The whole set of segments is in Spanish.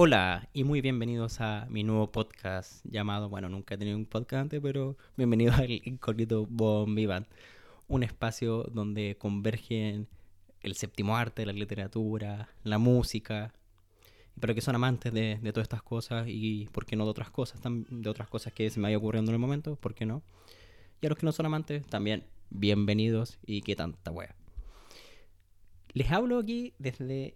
Hola y muy bienvenidos a mi nuevo podcast llamado, bueno, nunca he tenido un podcast antes, pero bienvenidos al incógnito Bon Vivant, un espacio donde convergen el séptimo arte, la literatura, la música, pero que son amantes de, todas estas cosas y, ¿por qué no de otras cosas? De otras cosas que se me vaya ocurriendo en el momento, ¿por qué no? Y a los que no son amantes, también bienvenidos y qué tanta wea. Les hablo aquí desde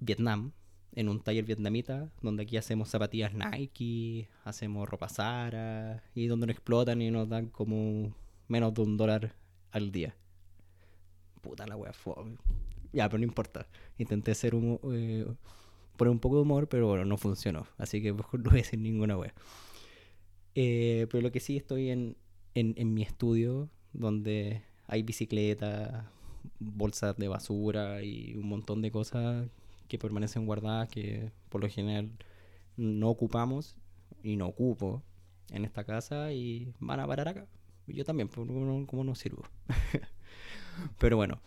Vietnam, en un taller vietnamita, donde aquí hacemos zapatillas Nike, hacemos ropa Zara, y donde nos explotan y nos dan como menos de un dólar al día. Puta la wea, Ya, pero no importa. Intenté hacer un, eh, poner un poco de humor, pero bueno, no funcionó. Así que mejor no voy a decir ninguna wea. Eh, pero lo que sí estoy en, en, en mi estudio, donde hay bicicletas, bolsas de basura y un montón de cosas que permanecen guardadas que por lo general no ocupamos y no ocupo en esta casa y van a parar acá. Yo también, como no sirvo. Pero bueno,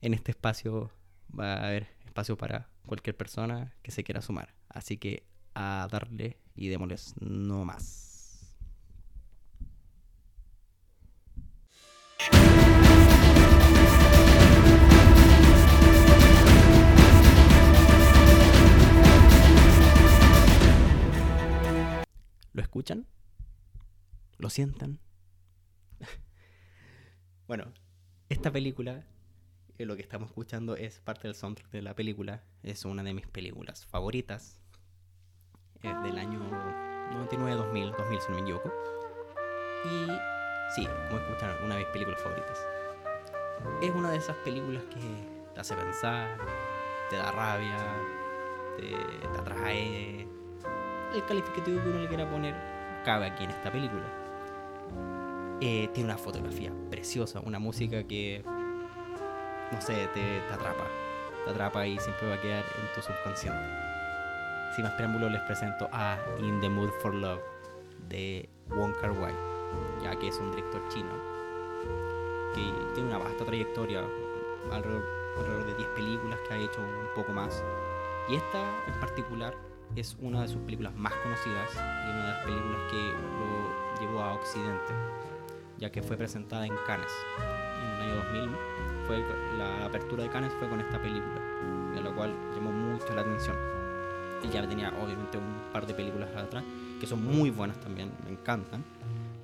en este espacio va a haber espacio para cualquier persona que se quiera sumar. Así que a darle y démosles no más. ¿Lo escuchan? ¿Lo sientan? bueno, esta película, eh, lo que estamos escuchando es parte del soundtrack de la película. Es una de mis películas favoritas. Es del año 99, 2000, 2000 si no me equivoco. Y sí, como escuchan, una de mis películas favoritas. Es una de esas películas que te hace pensar, te da rabia, te, te atrae, el calificativo que uno le quiera poner cabe aquí en esta película. Eh, tiene una fotografía preciosa, una música que, no sé, te, atrapa. Te atrapa y siempre va a quedar en tu subconsciente. Sin más preámbulos les presento a In the Mood for Love de Wong Kar Wai, ya que es un director chino que tiene una vasta trayectoria, alrededor, alrededor de 10 películas que ha hecho un poco más. Y esta en particular es una de sus películas más conocidas y una de las películas que lo llevó a Occidente, ya que fue presentada en Cannes. En el año 2000 fue la apertura de Cannes fue con esta película, de la cual llamó mucho la atención. Y ya tenía obviamente un par de películas atrás que son muy buenas también, me encantan,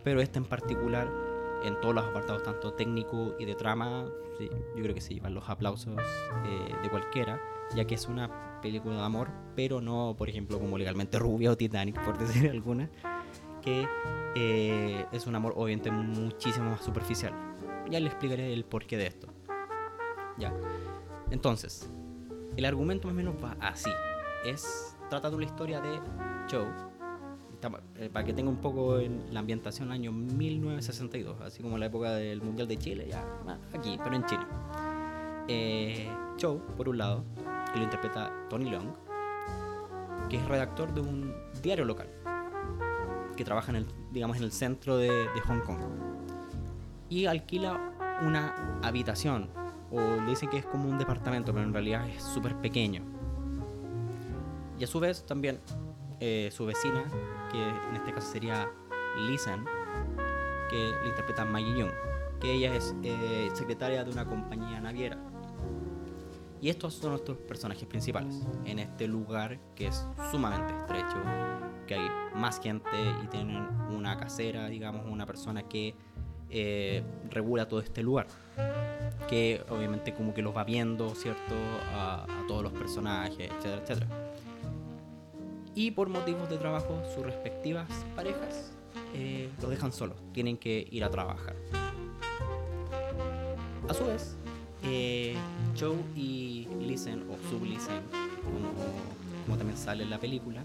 pero esta en particular en todos los apartados, tanto técnico y de trama, yo creo que se llevan los aplausos eh, de cualquiera, ya que es una película de amor, pero no, por ejemplo, como legalmente Rubia o Titanic, por decir alguna, que eh, es un amor obviamente muchísimo más superficial. Ya le explicaré el porqué de esto. Ya. Entonces, el argumento más o menos va así. Es, trata de la historia de Joe, para que tenga un poco en la ambientación año 1962, así como la época del Mundial de Chile, ya aquí, pero en Chile. Eh, Joe, por un lado, que lo interpreta Tony Long, que es redactor de un diario local, que trabaja en el, digamos, en el centro de, de Hong Kong. Y alquila una habitación, o le dicen que es como un departamento, pero en realidad es súper pequeño. Y a su vez también eh, su vecina, que en este caso sería Lisen, que le interpreta Maggie Young, que ella es eh, secretaria de una compañía naviera y estos son nuestros personajes principales en este lugar que es sumamente estrecho, que hay más gente y tienen una casera, digamos, una persona que eh, regula todo este lugar. Que obviamente como que los va viendo, ¿cierto? A, todos los personajes, etcétera, etcétera. Y por motivos de trabajo, sus respectivas parejas eh, los dejan solos, tienen que ir a trabajar. A su vez, eh, Joe y Listen, o Sublisten, como, como también sale en la película,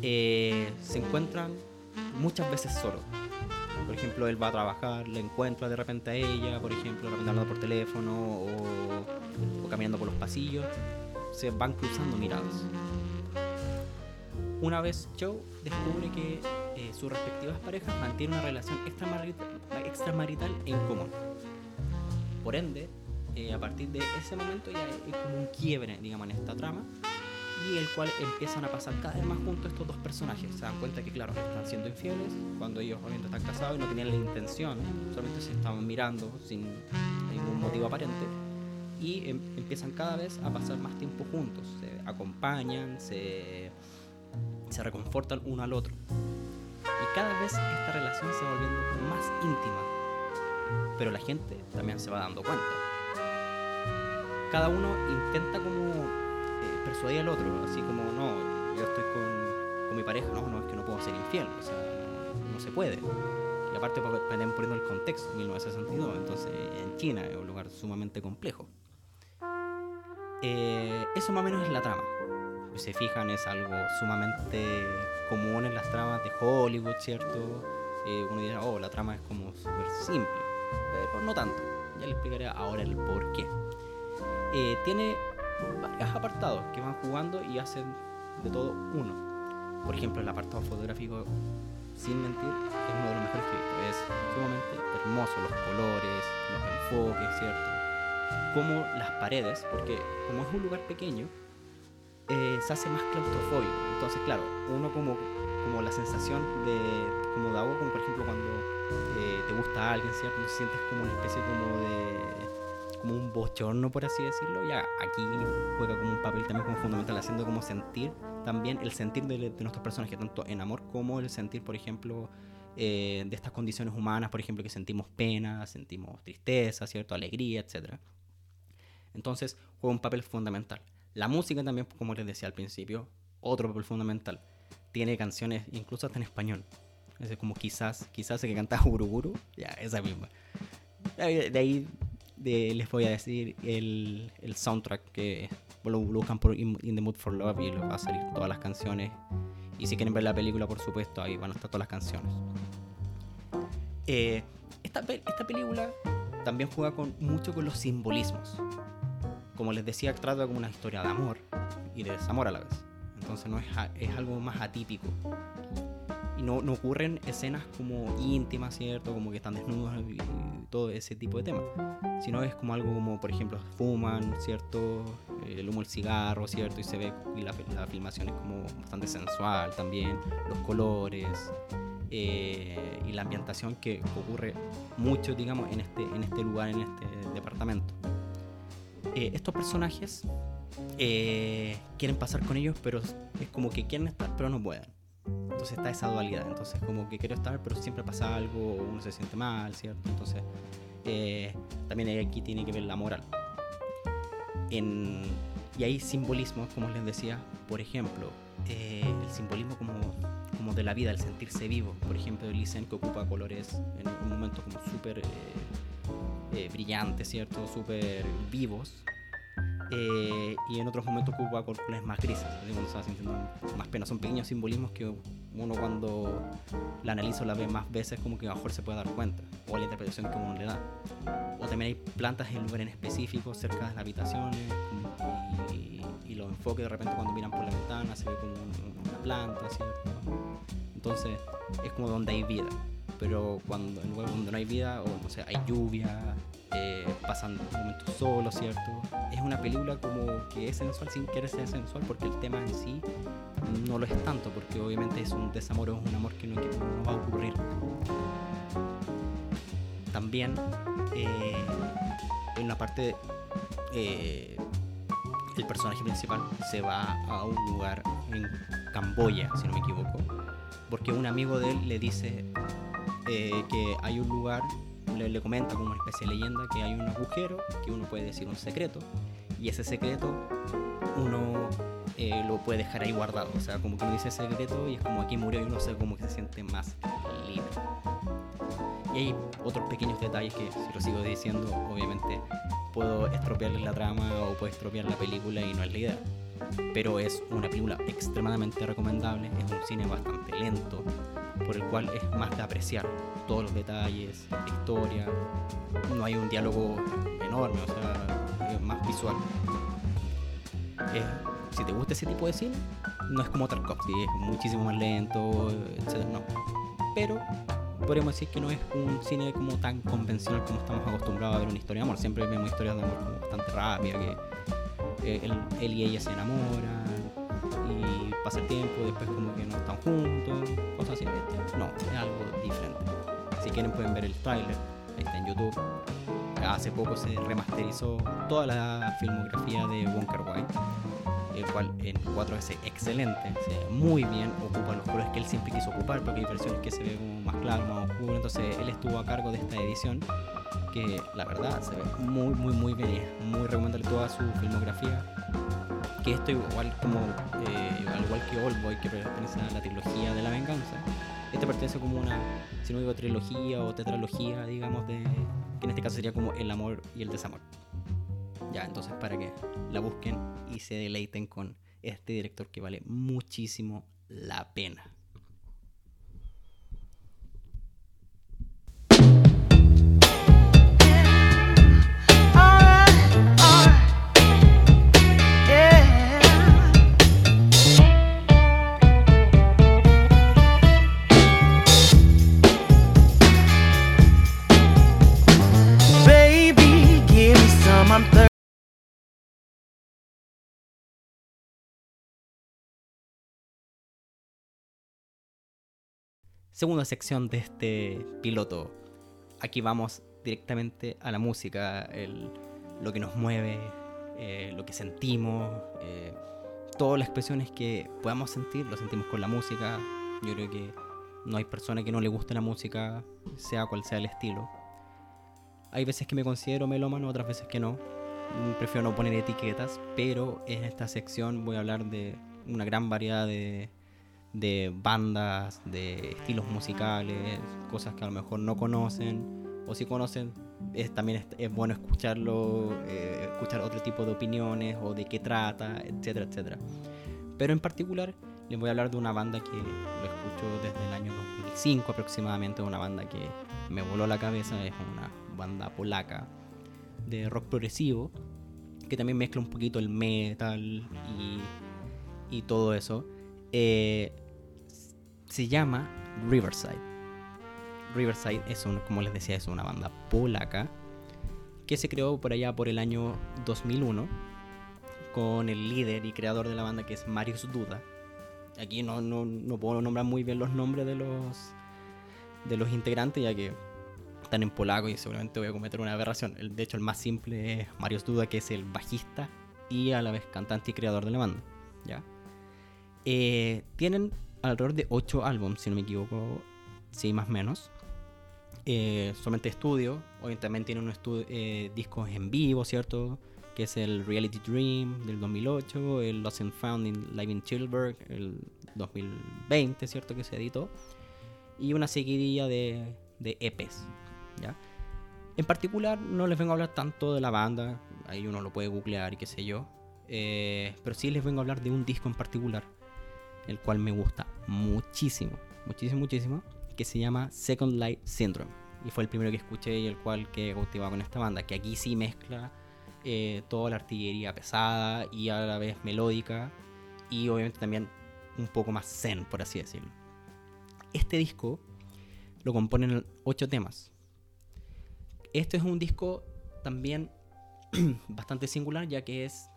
eh, se encuentran muchas veces solos. Por ejemplo, él va a trabajar, le encuentra de repente a ella, por ejemplo, de repente hablando por teléfono o, caminando por los pasillos. Se van cruzando miradas. Una vez Joe descubre que eh, sus respectivas parejas mantienen una relación extramarital en común. Por ende, eh, a partir de ese momento ya es como un quiebre, digamos, en esta trama. y el cual empiezan a pasar cada vez más juntos estos dos personajes. Se dan cuenta que, claro, están siendo infieles cuando ellos obviamente están casados y no tenían la intención, solamente se estaban mirando sin ningún motivo aparente y em, empiezan cada vez a pasar más tiempo juntos, se acompañan, se, se reconfortan uno al otro. Y cada vez esta relación se va volviendo más íntima, pero la gente también se va dando cuenta. Cada uno intenta como eh, persuadir al otro, así como, no, yo estoy con, con mi pareja, no, es que no puedo ser infiel, o sea, no se puede. Y aparte, también poniendo el contexto, 1962, entonces en China es un lugar sumamente complejo. Eh, eso más o menos es la trama. Se fijan, es algo sumamente común en las tramas de Hollywood, ¿cierto? Eh, uno dirá, oh, la trama es como súper simple, pero no tanto. Ya les explicaré ahora el por qué. Eh, tiene varios apartados que van jugando y hacen de todo uno. Por ejemplo, el apartado fotográfico, sin mentir, es uno de los mejores que he visto. Es sumamente hermoso, los colores, los enfoques, ¿cierto? como las paredes, porque como es un lugar pequeño, eh, se hace más claustrofóbico. Entonces, claro, uno como, como la sensación de, como de agua, como por ejemplo cuando eh, te gusta alguien, ¿cierto? sientes como una especie como de como un bochorno, por así decirlo, ya aquí juega como un papel también como fundamental, haciendo como sentir también el sentir de, de nuestros personajes, tanto en amor como el sentir, por ejemplo, eh, de estas condiciones humanas, por ejemplo, que sentimos pena, sentimos tristeza, ¿cierto? Alegría, etcétera. Entonces juega un papel fundamental. La música también, como les decía al principio, otro papel fundamental. Tiene canciones incluso hasta en español. Es como quizás, quizás el que canta Guruguru, ya, esa misma. De ahí les voy a decir el, el soundtrack que lo buscan por In, the Mood for Love y les va a salir todas las canciones. Y si quieren ver la película, por supuesto, ahí van a estar todas las canciones. Eh, esta, esta película también juega con, mucho con los simbolismos como les decía, trata como una historia de amor y de desamor a la vez. Entonces no es, es algo más atípico. Y no, no, ocurren escenas como íntimas, ¿cierto? Como que están desnudos y, todo ese tipo de temas. Sino es como algo como, por ejemplo, fuman, ¿cierto? El humo del cigarro, ¿cierto? Y se ve, y la, la filmación es como bastante sensual también. Los colores, eh, y la ambientación que ocurre mucho, digamos, en este, en este lugar, en este departamento. Eh, estos personajes eh, quieren pasar con ellos, pero es como que quieren estar, pero no pueden. Entonces está esa dualidad. Entonces, como que quiero estar, pero siempre pasa algo, uno se siente mal, ¿cierto? Entonces, eh, también aquí tiene que ver la moral. Y hay simbolismos, como les decía, por ejemplo, el simbolismo como, como de la vida, el sentirse vivo. Por ejemplo, Lisen que ocupa colores en un momento como súper eh, brillantes, ¿cierto? Súper vivos. Eh, y en otros momentos ocupa colores más grises, cuando se va sintiendo más pena. Son pequeños simbolismos que uno cuando la analiza o la ve más veces como que mejor se puede dar cuenta, o la interpretación que uno le da. O también hay plantas en lugares específicos cerca de las habitaciones, y, y los enfoques de repente cuando miran por la ventana se ve como una planta, ¿cierto? Entonces es como donde hay vida pero cuando donde no hay vida, o no sé, hay lluvia, eh, pasan momentos solos, ¿cierto? Es una película como que es sensual sin querer ser sensual, porque el tema en sí no lo es tanto, porque obviamente es un desamor o es un amor que no, va a ocurrir. También eh, en la parte eh, el personaje principal se va a un lugar en Camboya, si no me equivoco, porque un amigo de él le dice eh, que hay un lugar, le, comenta como una especie de leyenda que hay un agujero que uno puede decir un secreto y ese secreto uno eh, lo puede dejar ahí guardado. O sea, como que uno dice secreto y es como aquí murió y uno se como que se siente más libre. Y hay otros pequeños detalles que si lo sigo diciendo, obviamente puedo estropearles la trama o puedo estropear la película y no es la idea. Pero es una película extremadamente recomendable, es un cine bastante lento, por el cual es más de apreciar todos los detalles, la historia. No hay un diálogo enorme, o sea, es más visual. si te gusta ese tipo de cine, no es como Tarkovsky, es muchísimo más lento, etc. No. Pero podríamos decir que no es un cine como tan convencional como estamos acostumbrados a ver una historia de amor. Siempre vemos historias de amor como bastante rápidas, que eh, él, él, y ella se enamoran, pasa el tiempo, después como que no están juntos, cosas así. Este, no, es algo diferente. Si quieren pueden ver el tráiler, ahí está en YouTube. Hace poco se remasterizó toda la filmografía de Wonker White, el cual en 4 es excelente, se ve muy bien, ocupa los colores que él siempre quiso ocupar, porque hay versiones que se ve más claro, más oscuro, entonces él estuvo a cargo de esta edición que la verdad se ve muy muy muy bien, muy recomendable toda su filmografía que esto igual como eh, al igual que Oldboy que pertenece a la trilogía de la venganza este pertenece como una si no digo trilogía o tetralogía digamos de que en este caso sería como el amor y el desamor. Ya entonces para que la busquen y se deleiten con este director que vale muchísimo la pena segunda sección de este piloto. Aquí vamos directamente a la música, lo que nos mueve, eh, lo que sentimos, eh, todas las expresiones que podamos sentir, lo sentimos con la música. Yo creo que no hay persona que no le guste la música, sea cual sea el estilo. Hay veces que me considero melómano, otras veces que no. Prefiero no poner etiquetas, pero en esta sección voy a hablar de una gran variedad de, de bandas, de estilos musicales, cosas que a lo mejor no conocen, o si conocen, es, también es, bueno escucharlo, eh, escuchar otro tipo de opiniones o de qué trata, etcétera, etcétera. Pero en particular les voy a hablar de una banda que lo escucho desde el año 2005 aproximadamente, una banda que me voló la cabeza, es una banda polaca de rock progresivo, que también mezcla un poquito el metal y, y todo eso. Eh, se llama Riverside. Riverside es un, como les decía, es una banda polaca que se creó por allá por el año 2001 con el líder y creador de la banda que es Marius Duda. Aquí no, no, puedo nombrar muy bien los nombres de los de los integrantes ya que están en polaco y seguramente voy a cometer una aberración. De hecho, el más simple es Marius Duda, que es el bajista y a la vez cantante y creador de la banda. ¿ya? Eh, tienen alrededor de 8 álbumes, si no me equivoco, sí, más o menos. Eh, solamente estudio, hoy también tiene unos eh, discos en vivo, ¿cierto? Que es el Reality Dream del 2008, el Lost and Found in Live in Tilburg el 2020, ¿cierto? Que se editó. Y una seguidilla de, de EPs, ¿ya? En particular, no les vengo a hablar tanto de la banda, ahí uno lo puede googlear y qué sé yo. Eh, pero sí les vengo a hablar de un disco en particular el cual me gusta muchísimo, muchísimo, muchísimo, que se llama Second Light Syndrome. Y fue el primero que escuché y el cual que cautivaba con esta banda, que aquí sí mezcla eh, toda la artillería pesada y a la vez melódica y obviamente también un poco más zen, por así decirlo. Este disco lo componen ocho temas. Este es un disco también bastante singular ya que es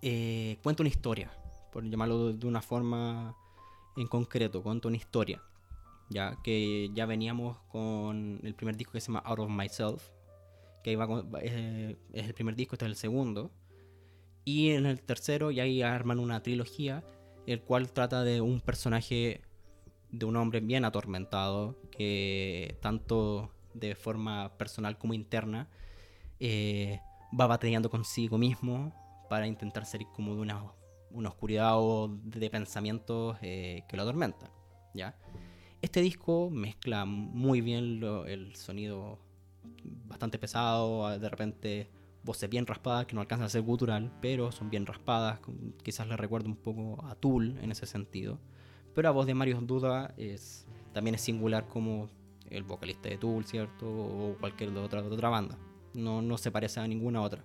eh, cuenta una historia por llamarlo de una forma en concreto, cuento una historia. Ya que ya veníamos con el primer disco que se llama Out of Myself, que iba es, el primer disco, este es el segundo. Y en el tercero ya ahí arman una trilogía, el cual trata de un personaje, de un hombre bien atormentado, que tanto de forma personal como interna, eh, va batallando consigo mismo para intentar ser como de una una oscuridad de pensamientos eh, que lo atormentan. ¿ya? Este disco mezcla muy bien el sonido bastante pesado, de repente voces bien raspadas que no alcanzan a ser gutural, pero son bien raspadas, quizás le recuerdo un poco a Tool en ese sentido. Pero la voz de Mario Duda es, también es singular como el vocalista de Tool, ¿cierto? O cualquier otra, otra banda. No, no se parece a ninguna otra.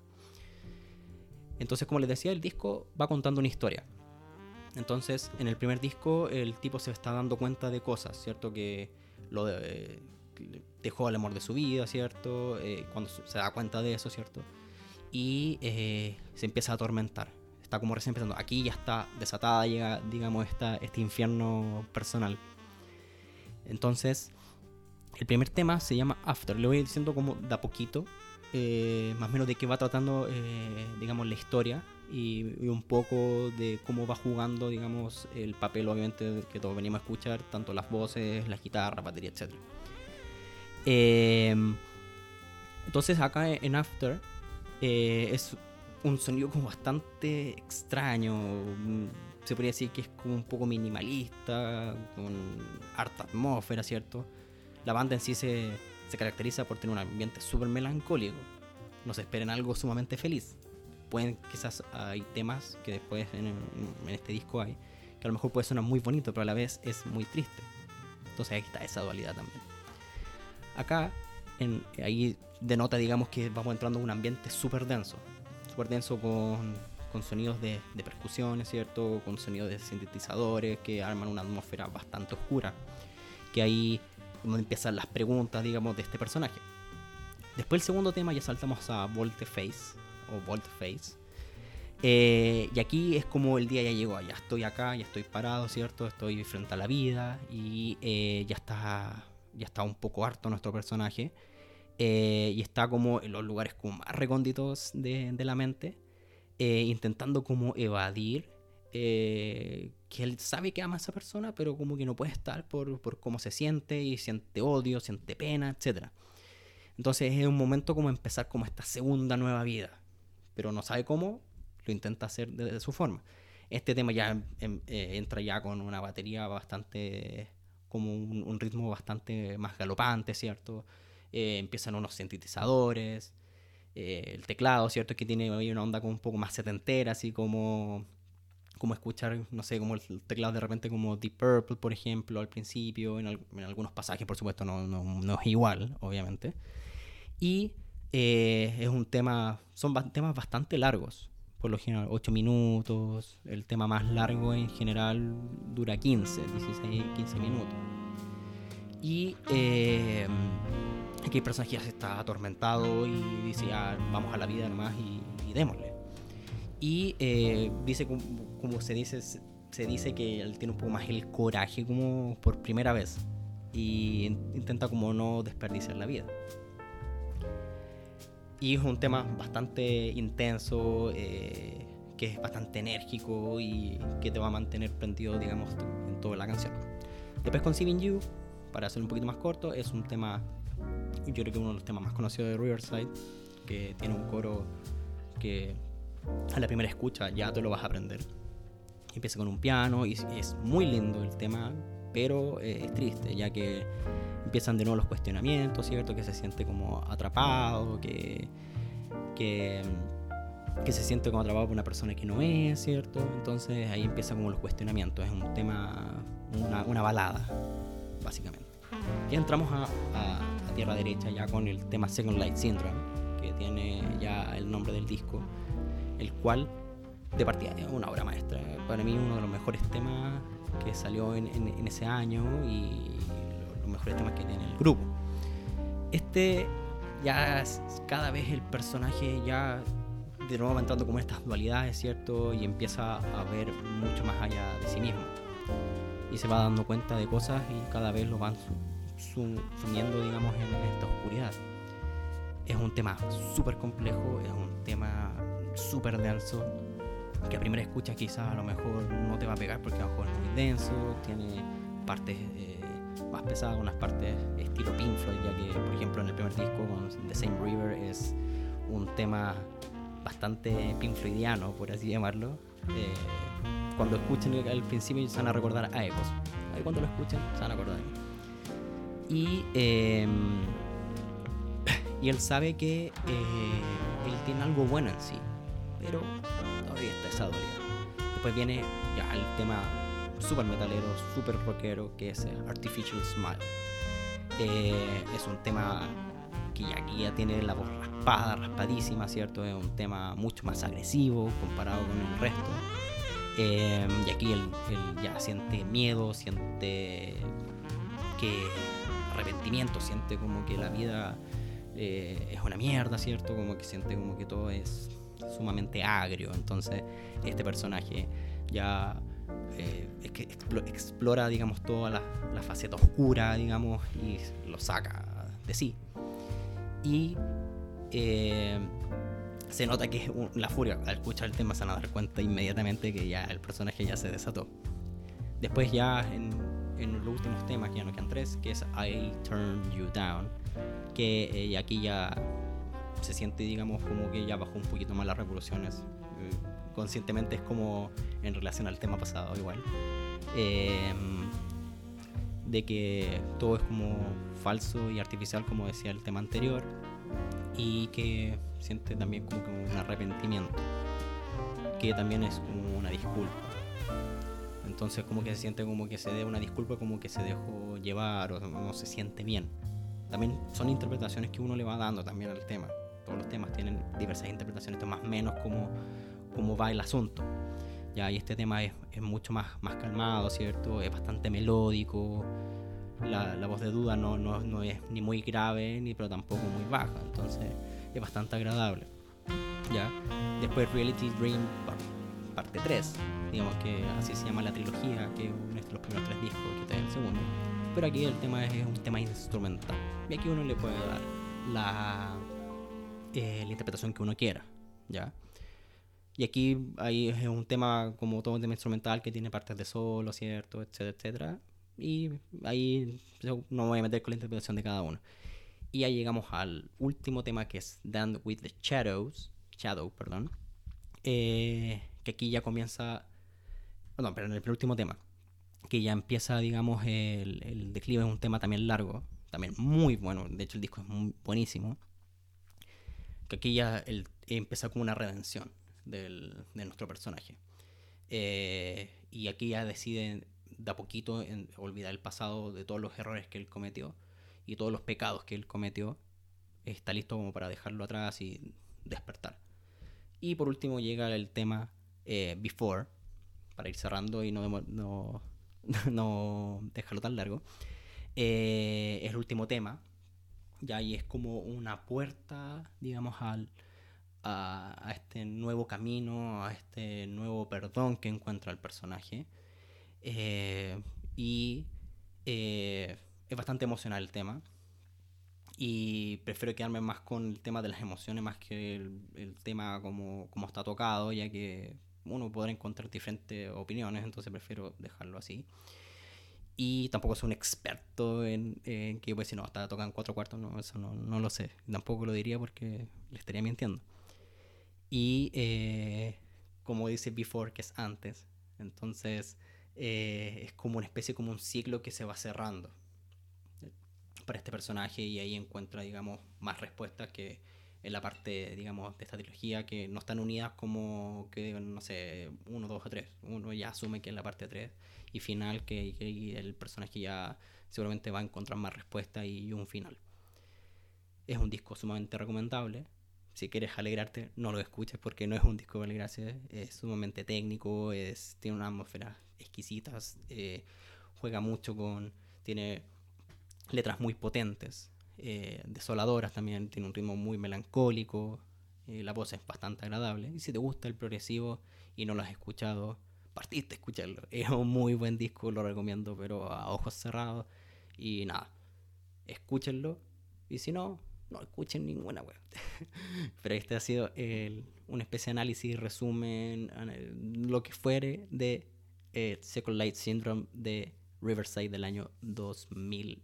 Entonces, como les decía, el disco va contando una historia. Entonces, en el primer disco, el tipo se está dando cuenta de cosas, ¿cierto? Que lo dejó el amor de su vida, ¿cierto? Eh, cuando se da cuenta de eso, ¿cierto? Y eh, se empieza a atormentar. está como recién empezando. Aquí ya está desatada, llega, digamos, esta, este infierno personal. Entonces, el primer tema se llama After. Le voy diciendo como de poquito, eh, más o menos de qué va tratando, eh, digamos, la historia y, un poco de cómo va jugando, digamos, el papel, obviamente, que todos venimos a escuchar, tanto las voces, las guitarras, batería, etc. Em, entonces, acá en After eh, es un sonido como bastante extraño. Se podría decir que es como un poco minimalista, con harta atmósfera, ¿cierto? La banda en sí se, se caracteriza por tener un ambiente súper melancólico. No se esperen algo sumamente feliz pueden, quizás hay temas que después en, este disco hay, que a lo mejor puede sonar muy bonito, pero a la vez es muy triste. Entonces ahí está esa dualidad también. Acá, en, ahí denota, digamos, que vamos entrando en un ambiente súper denso, súper denso con, sonidos de, de percusiones, ¿cierto? Con sonidos de sintetizadores que arman una atmósfera bastante oscura. Que ahí donde empiezan las preguntas, digamos, de este personaje. Después el segundo tema ya saltamos a Face o Voltface. Eh, y aquí es como el día ya llegó, ya estoy acá, ya estoy parado, ¿cierto? Estoy frente a la vida y eh, ya está ya está un poco harto nuestro personaje. Eh, y está como en los lugares como más recónditos de, la mente, intentando como evadir que él sabe que ama a esa persona, pero como que no puede estar por, por cómo se siente y siente odio, siente pena, etc. Entonces es un momento como empezar como esta segunda nueva vida pero no sabe cómo, lo intenta hacer de, su forma. Este tema ya em, eh, entra ya con una batería bastante, como un, ritmo bastante más galopante, ¿cierto? Eh, empiezan unos sintetizadores, eh, el teclado, ¿cierto? Que tiene una onda como un poco más setentera, así como como escuchar, no sé, como el teclado de repente como Deep Purple, por ejemplo, al principio, en, algunos pasajes, por supuesto, no, no, no, es igual, obviamente. Y eh, es un tema, son temas bastante largos, por lo general 8 minutos, el tema más largo en general dura 15, 16, 15 minutos. Y eh, aquí el personaje ya se está atormentado y dice ya vamos a la vida nomás y, démosle. Y eh, dice como, se dice se dice que él tiene un poco más el coraje como por primera vez y intenta como no desperdiciar la vida. Y es un tema bastante intenso, eh, que es bastante enérgico y que te va a mantener prendido, digamos, en toda la canción. Después con Saving You, para hacer un poquito más corto, es un tema, yo creo que uno de los temas más conocidos de Riverside, que tiene un coro que a la primera escucha ya te lo vas a aprender. Empieza con un piano y es muy lindo el tema, pero eh, es triste, ya que empiezan de nuevo los cuestionamientos, ¿cierto? Que se siente como atrapado, que, que, se siente como atrapado por una persona que no es, ¿cierto? Entonces ahí empiezan como los cuestionamientos, es un tema, una, balada, básicamente. Y entramos a, a, tierra derecha ya con el tema Second Light Syndrome, que tiene ya el nombre del disco, el cual de partida es una obra maestra. Para mí uno de los mejores temas que salió en, ese año y mejores temas que tiene el grupo. Este ya cada vez el personaje ya de nuevo va entrando como estas dualidades, ¿cierto? Y empieza a ver mucho más allá de sí mismo. Y se va dando cuenta de cosas y cada vez lo van sumiendo, digamos, en esta oscuridad. Es un tema súper complejo, es un tema súper denso, que a primera escucha quizás a lo mejor no te va a pegar porque a lo mejor es muy denso, tiene partes... Eh, más pesada, unas partes estilo Pink Floyd, ya que, por ejemplo, en el primer disco, con The Same River, es un tema bastante Pink Floydiano, por así llamarlo. Eh, cuando escuchen al principio se van a recordar a Ecos. Ahí cuando lo escuchen se van a acordar. Y, em, y él sabe que eh, él tiene algo bueno en sí, pero todavía está esa dualidad. Después viene ya el tema super metalero, super rockero, que es Artificial Smile. Eh, es un tema que aquí ya tiene la voz raspada, raspadísima, ¿cierto? Es un tema mucho más agresivo comparado con el resto. Eh, y aquí él, ya siente miedo, siente que arrepentimiento, siente como que la vida eh, es una mierda, ¿cierto? Como que siente como que todo es sumamente agrio. Entonces, este personaje ya eh, explora, digamos, toda la, la, faceta oscura, digamos, y lo saca de sí. Y eh, se nota que es la furia. Al escuchar el tema se van a dar cuenta inmediatamente que ya el personaje ya se desató. Después ya en, en los últimos temas, que ya no quedan tres, que es I Turn You Down, que eh, aquí ya se siente, digamos, como que ya bajó un poquito más las revoluciones. Eh, conscientemente es como en relación al tema pasado, igual. Em, de que todo es como falso y artificial, como decía el tema anterior, y que siente también como, un arrepentimiento, que también es como una disculpa. Entonces como que se siente como que se dé una disculpa, como que se dejó llevar o no se siente bien. También son interpretaciones que uno le va dando también al tema. Todos los temas tienen diversas interpretaciones, más o menos como, como va el asunto. Ya, y este tema es, es, mucho más, más calmado, ¿cierto? Es bastante melódico. La, la voz de duda no, no, no, es ni muy grave, ni pero tampoco muy baja. Entonces es bastante agradable. ¿ya? Después Reality Dream parte 3, digamos que así se llama la trilogía, que es los primeros tres discos, que está el segundo. Pero aquí el tema es, un tema instrumental. Y aquí uno le puede dar la, eh, la interpretación que uno quiera. ¿ya? Y aquí hay, un tema como todo un tema instrumental que tiene partes de solo, ¿cierto? Etcétera, etcétera. Y ahí no voy a meter con la interpretación de cada uno. Y ya llegamos al último tema que es Dance with the Shadows. Shadow, perdón. Eh, que aquí ya comienza. No, pero en el penúltimo tema. Que ya empieza, digamos, el, el declive. Es un tema también largo. También muy bueno. De hecho, el disco es muy buenísimo. Que aquí ya el, empieza como una redención del, de nuestro personaje. Eh, y aquí ya decide de poquito en olvidar el pasado de todos los errores que él cometió y todos los pecados que él cometió, está listo como para dejarlo atrás y despertar. Y por último llega el tema eh, Before, para ir cerrando y no, no, no dejarlo tan largo. Eh, es el último tema, ya y es como una puerta, digamos, al, a, este nuevo camino, a este nuevo perdón que encuentra el personaje. Eh, y es bastante emocional el tema. Y prefiero quedarme más con el tema de las emociones más que el, tema como, como, está tocado, ya que uno podrá encontrar diferentes opiniones, entonces prefiero dejarlo así. Y tampoco soy un experto en, en que pues si no, hasta tocan cuatro cuartos, no, eso no, no, lo sé. Tampoco lo diría porque le estaría mintiendo. Y eh, como dice before, que es antes, entonces eh, es como una especie, como un ciclo que se va cerrando para este personaje y ahí encuentra, digamos, más respuestas que en la parte, digamos, de esta trilogía que no están unidas como que, no sé, uno, dos o tres. Uno ya asume que es la parte 3 y final que, el personaje ya seguramente va a encontrar más respuestas y un final. Es un disco sumamente recomendable. Si quieres alegrarte, no lo escuches porque no es un disco de alegrarse. Es sumamente técnico, es, tiene una atmósfera exquisitas, eh, juega mucho con... Tiene letras muy potentes, eh, desoladoras también, tiene un ritmo muy melancólico, eh, la voz es bastante agradable. Y si te gusta el progresivo y no lo has escuchado, partiste a escucharlo. Es un muy buen disco, lo recomiendo, pero a ojos cerrados. Y nada, escúchenlo. Y si no, no escuchen ninguna web. pero este ha sido el, una especie de análisis, resumen, lo que fuere de eh, Second Light Syndrome de Riverside del año 2000.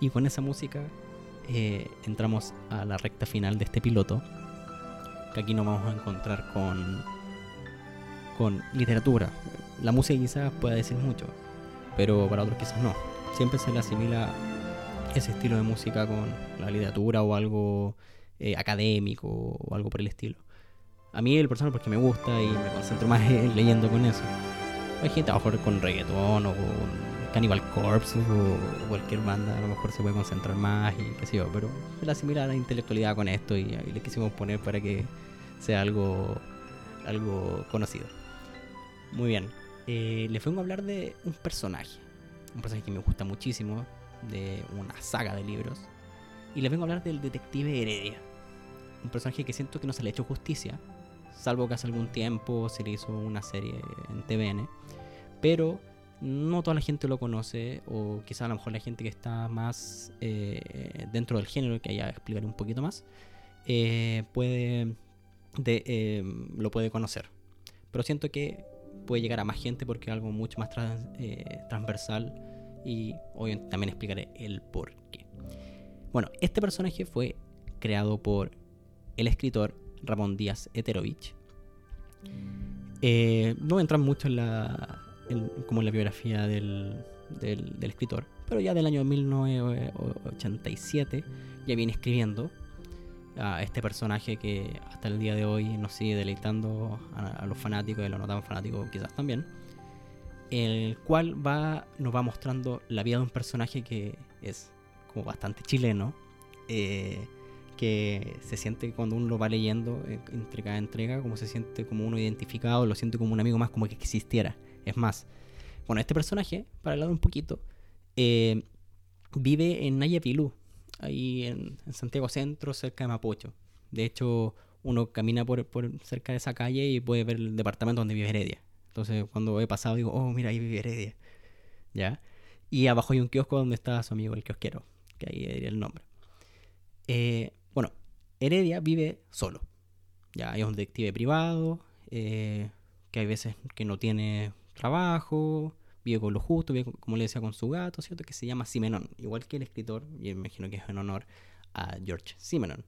Y con esa música eh, entramos a la recta final de este piloto, que aquí nos vamos a encontrar con, con literatura. La música quizás pueda decir mucho, pero para otros quizás no. Siempre se le asimila ese estilo de música con la literatura o algo eh, académico o algo por el estilo. A mí el personal porque me gusta y me concentro más leyendo con eso. Hay gente a lo mejor con reggaetón o con Cannibal Corpse o cualquier banda a lo mejor se puede concentrar más y qué sé yo, pero se le asimila la intelectualidad con esto y, y le quisimos poner para que sea algo, algo conocido. Muy bien, eh, les vengo a hablar de un personaje, un personaje que me gusta muchísimo, de una saga de libros, y les vengo a hablar del detective Heredia, un personaje que siento que no se le ha hecho justicia, salvo que hace algún tiempo se le hizo una serie en TVN, pero no toda la gente lo conoce, o quizá a lo mejor la gente que está más eh, dentro del género, que ya explicaré un poquito más, eh, puede de, lo puede conocer. Pero siento que puede llegar a más gente porque es algo mucho más eh, transversal y hoy también explicaré el por qué. Bueno, este personaje fue creado por el escritor Ramón Díaz Eterovich. Eh, no entran mucho en la, como en la biografía del, del, del, escritor, pero ya del año 1987 ya viene escribiendo a este personaje que hasta el día de hoy nos sigue deleitando a, los fanáticos y a los no tan fanáticos quizás también. El cual va, nos va mostrando la vida de un personaje que es como bastante chileno. Eh, que se siente cuando uno lo va leyendo eh, entre cada entrega, como se siente como uno identificado, lo siente como un amigo más, como que existiera. Es más, bueno, este personaje, para hablar un poquito, eh, vive en Nayapilú, ahí en, Santiago Centro, cerca de Mapocho. De hecho, uno camina por, cerca de esa calle y puede ver el departamento donde vive Heredia. Entonces, cuando he pasado, digo, oh, mira, ahí vive Heredia. ¿Ya? Y abajo hay un kiosco donde está su amigo el kiosquero, que ahí diría el nombre. Eh, bueno, Heredia vive solo. Ya, hay un detective privado, eh, que hay veces que no tiene trabajo, vive con lo justo, vive como le decía con su gato, ¿cierto? Que se llama Simenon, igual que el escritor, y imagino que es en honor a George Simenon,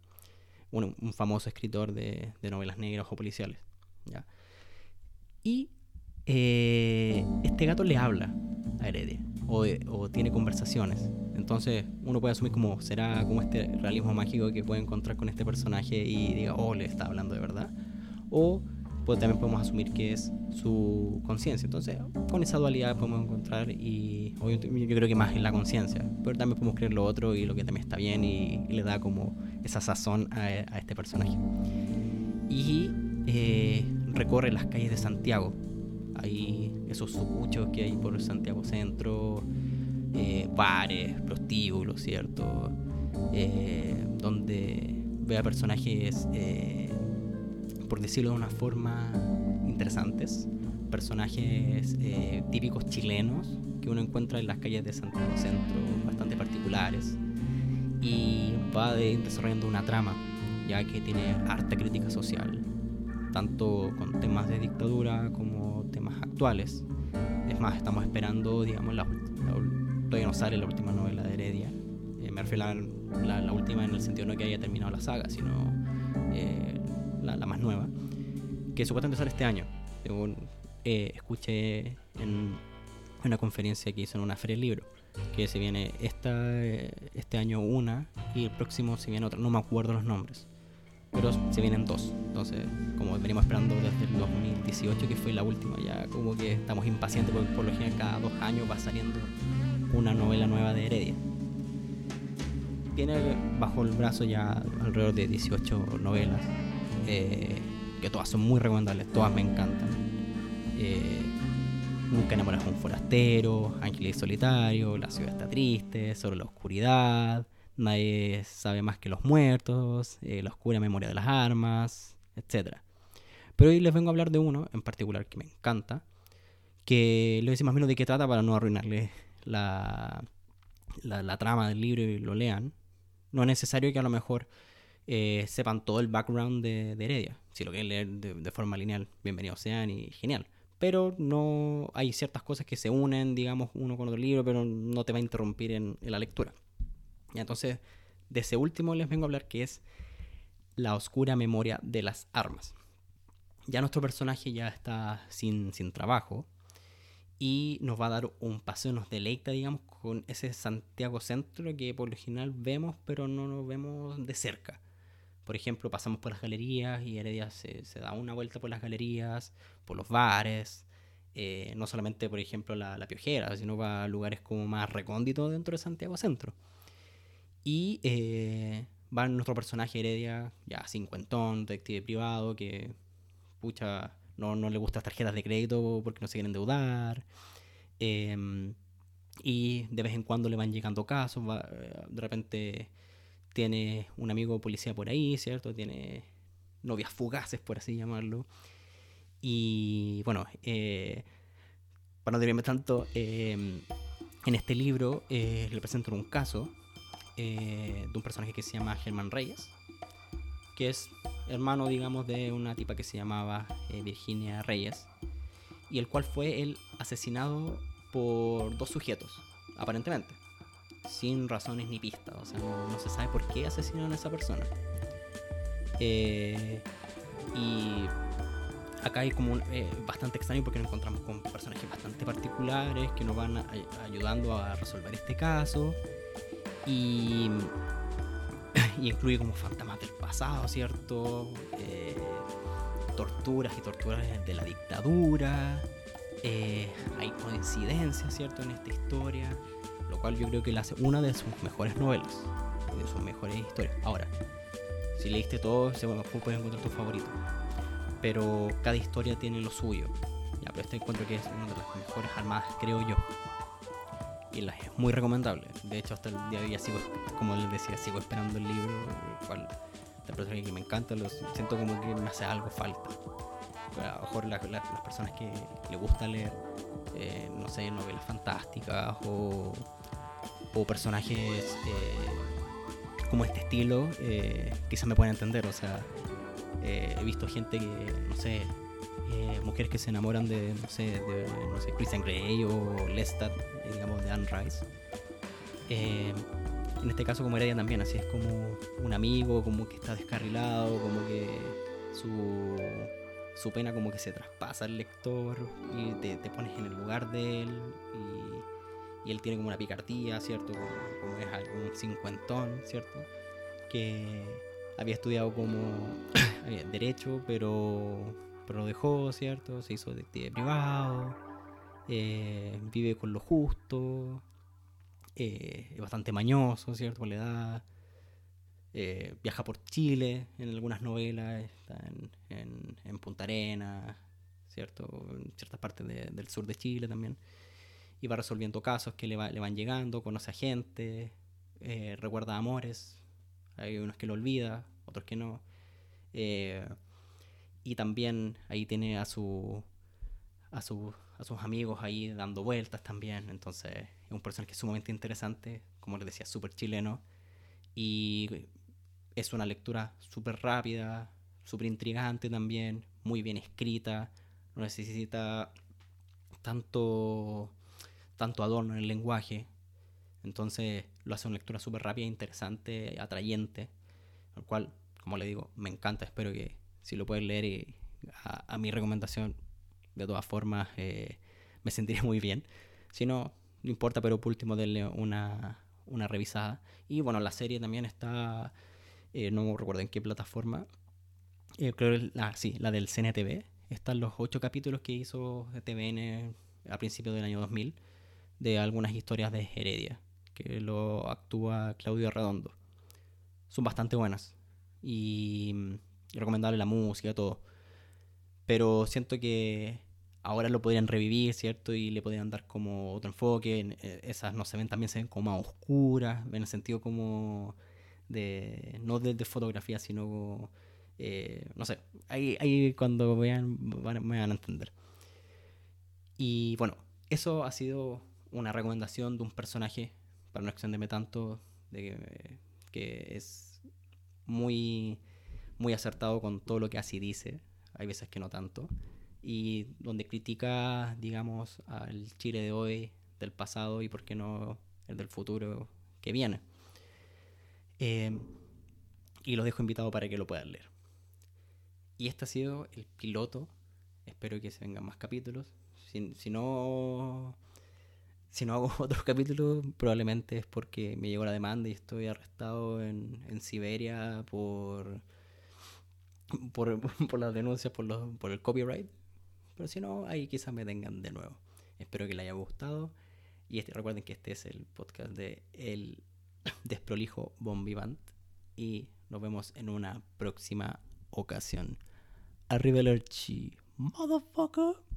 un, un famoso escritor de, novelas negras o policiales. ¿ya? Y eh, este gato le habla a Heredia, o, o, tiene conversaciones. Entonces uno puede asumir como será como este realismo mágico que puede encontrar con este personaje y diga, oh, le está hablando de verdad. O pues también podemos asumir que es su conciencia. Entonces, con esa dualidad podemos encontrar y yo creo que más en la conciencia, pero también podemos creer lo otro y lo que también está bien y, le da como esa sazón a, este personaje. Y eh, recorre las calles de Santiago, hay esos sucuchos que hay por Santiago Centro, eh, bares, prostíbulos, ¿cierto? Eh, donde ve a personajes por decirlo de una forma, interesantes. Personajes eh, típicos chilenos que uno encuentra en las calles de Santiago Centro, bastante particulares. Y va desarrollando una trama, ya que tiene harta crítica social, tanto con temas de dictadura como temas actuales. Es más, estamos esperando, digamos, la, todavía no sale la última novela de Heredia. Eh, me refiero a la, última en el sentido no que haya terminado la saga, sino eh, la, más nueva, que supuestamente sale este año. Según eh, escuché en una conferencia que hizo en una feria del libro, que se viene esta, eh, este año una y el próximo se viene otra, no me acuerdo los nombres, pero se vienen dos. Entonces, como venimos esperando desde el 2018, que fue la última, ya como que estamos impacientes porque por lo general cada dos años va saliendo una novela nueva de Heredia. Tiene bajo el brazo ya alrededor de 18 novelas eh, que todas son muy recomendables, todas me encantan. Eh, Nunca enamoras a un forastero, Ángeles Solitario, La ciudad está triste, Sobre la oscuridad, Nadie sabe más que los muertos, eh, La oscura memoria de las armas, etc. Pero hoy les vengo a hablar de uno en particular que me encanta, que a decir más o menos de qué trata para no arruinarle la, la, la trama del libro y lo lean. No es necesario que a lo mejor eh, sepan todo el background de, Heredia. Si lo quieren leer de, forma lineal, bienvenidos sean y genial. Pero no hay ciertas cosas que se unen, digamos, uno con otro libro, pero no te va a interrumpir en, la lectura. Y entonces, de ese último les vengo a hablar que es la oscura memoria de las armas. Ya nuestro personaje ya está sin, sin trabajo y nos va a dar un paseo, nos deleita, digamos, con ese Santiago Centro que por lo general vemos, pero no lo vemos de cerca. Por ejemplo, pasamos por las galerías y Heredia se, se da una vuelta por las galerías, por los bares, eh, no solamente, por ejemplo, la, la, Piojera, sino va a lugares como más recónditos dentro de Santiago Centro. Y eh, va nuestro personaje Heredia, ya cincuentón, detective privado, que, pucha, no, no le gustan tarjetas de crédito porque no se quieren endeudar. Eh, y de vez en cuando le van llegando casos, va, de repente tiene un amigo policía por ahí, ¿cierto? Tiene novias fugaces, por así llamarlo. Y bueno, eh, para no dirme tanto, eh, en este libro eh, le presento un caso eh, de un personaje que se llama Germán Reyes, que es hermano, digamos, de una tipa que se llamaba Virginia Reyes, y el cual fue el asesinado por dos sujetos, aparentemente, sin razones ni pistas, o sea, no, se sabe por qué asesinaron a esa persona. Eh, y acá hay como eh, bastante extraño porque nos encontramos con personajes bastante particulares que nos van ayudando a resolver este caso y, incluye como fantasmas del pasado, ¿cierto? Eh, torturas y torturas de la dictadura. Hay coincidencias, ¿cierto? En esta historia, lo cual yo creo que la hace una de sus mejores novelas, de sus mejores historias. Ahora, si leíste todo, seguro puedes encontrar tu favorito pero cada historia tiene lo suyo. Ya, pero este encuentro que es una de las mejores armadas, creo yo. Y la es muy recomendable. De hecho, hasta el día de hoy sigo, como les decía, sigo esperando el libro, el cual de personaje que me encanta, lo siento como que me hace algo falta. A lo mejor la, la, las personas que le gusta leer, eh, no sé, novelas fantásticas o, o personajes eh, como este estilo, eh, quizás me pueden entender. O sea, eh, he visto gente que, no sé, mujeres que se enamoran de, no sé, de, no sé, Christian Grey o Lestat, digamos, de Anne Rice. En este caso como Heredia también, así es como un amigo, como que está descarrilado, como que su, su pena como que se traspasa al lector y te, te pones en el lugar de él y, él tiene como una picardía, ¿cierto? Como, es algún cincuentón, ¿cierto? Que había estudiado como derecho, pero, pero lo dejó, ¿cierto? Se hizo detective privado, eh, vive con lo justo, eh, es bastante mañoso, ¿cierto? Por la edad. Eh, viaja por Chile en algunas novelas, está en, en, Punta Arena, ¿cierto? En ciertas partes de, del sur de Chile también. Y va resolviendo casos que le, le van llegando, conoce a gente, eh, recuerda amores, hay unos que lo olvida, otros que no. Eh, y también ahí tiene a su, a su a sus amigos ahí dando vueltas también. Entonces es un personaje sumamente interesante, como les decía, súper chileno. Y es una lectura súper rápida, súper intrigante también, muy bien escrita. No necesita tanto, tanto adorno en el lenguaje. Entonces lo hace una lectura súper rápida, interesante, atrayente. Al cual, como le digo, me encanta. Espero que si lo pueden leer y a, mi recomendación, de todas formas, eh, me sentiría muy bien. Si no, no importa, pero por último denle una, una revisada. Y bueno, la serie también está, eh, no recuerdo en qué plataforma, eh, creo que la, sí, la del CNTV. Están los ocho capítulos que hizo TVN a principios del año 2000 de algunas historias de Heredia, que lo actúa Claudio Redondo. Son bastante buenas y, y recomendable la música, todo. Pero siento que ahora lo podrían revivir, ¿cierto? Y le podrían dar como otro enfoque. Esas no se ven, también se ven como más oscuras, en el sentido como de, no de, de fotografía, sino, eh, no sé, ahí, ahí cuando vean me van a entender. Y bueno, eso ha sido una recomendación de un personaje, para no extenderme tanto, de que, es muy, muy acertado con todo lo que así dice, hay veces que no tanto y donde critica, digamos, al Chile de hoy, del pasado y por qué no el del futuro que viene. Eh, y los dejo invitado para que lo puedan leer. Y este ha sido el piloto. Espero que se vengan más capítulos. Si, si no. Si no hago otros capítulos, probablemente es porque me llegó la demanda y estoy arrestado en, en Siberia por, por, por las denuncias por, los, por el copyright. Pero si no, ahí quizás me tengan de nuevo. Espero que les haya gustado. Y este, recuerden que este es el podcast de El Desprolijo Bombivant. Y nos vemos en una próxima ocasión. Arrivederci, motherfucker.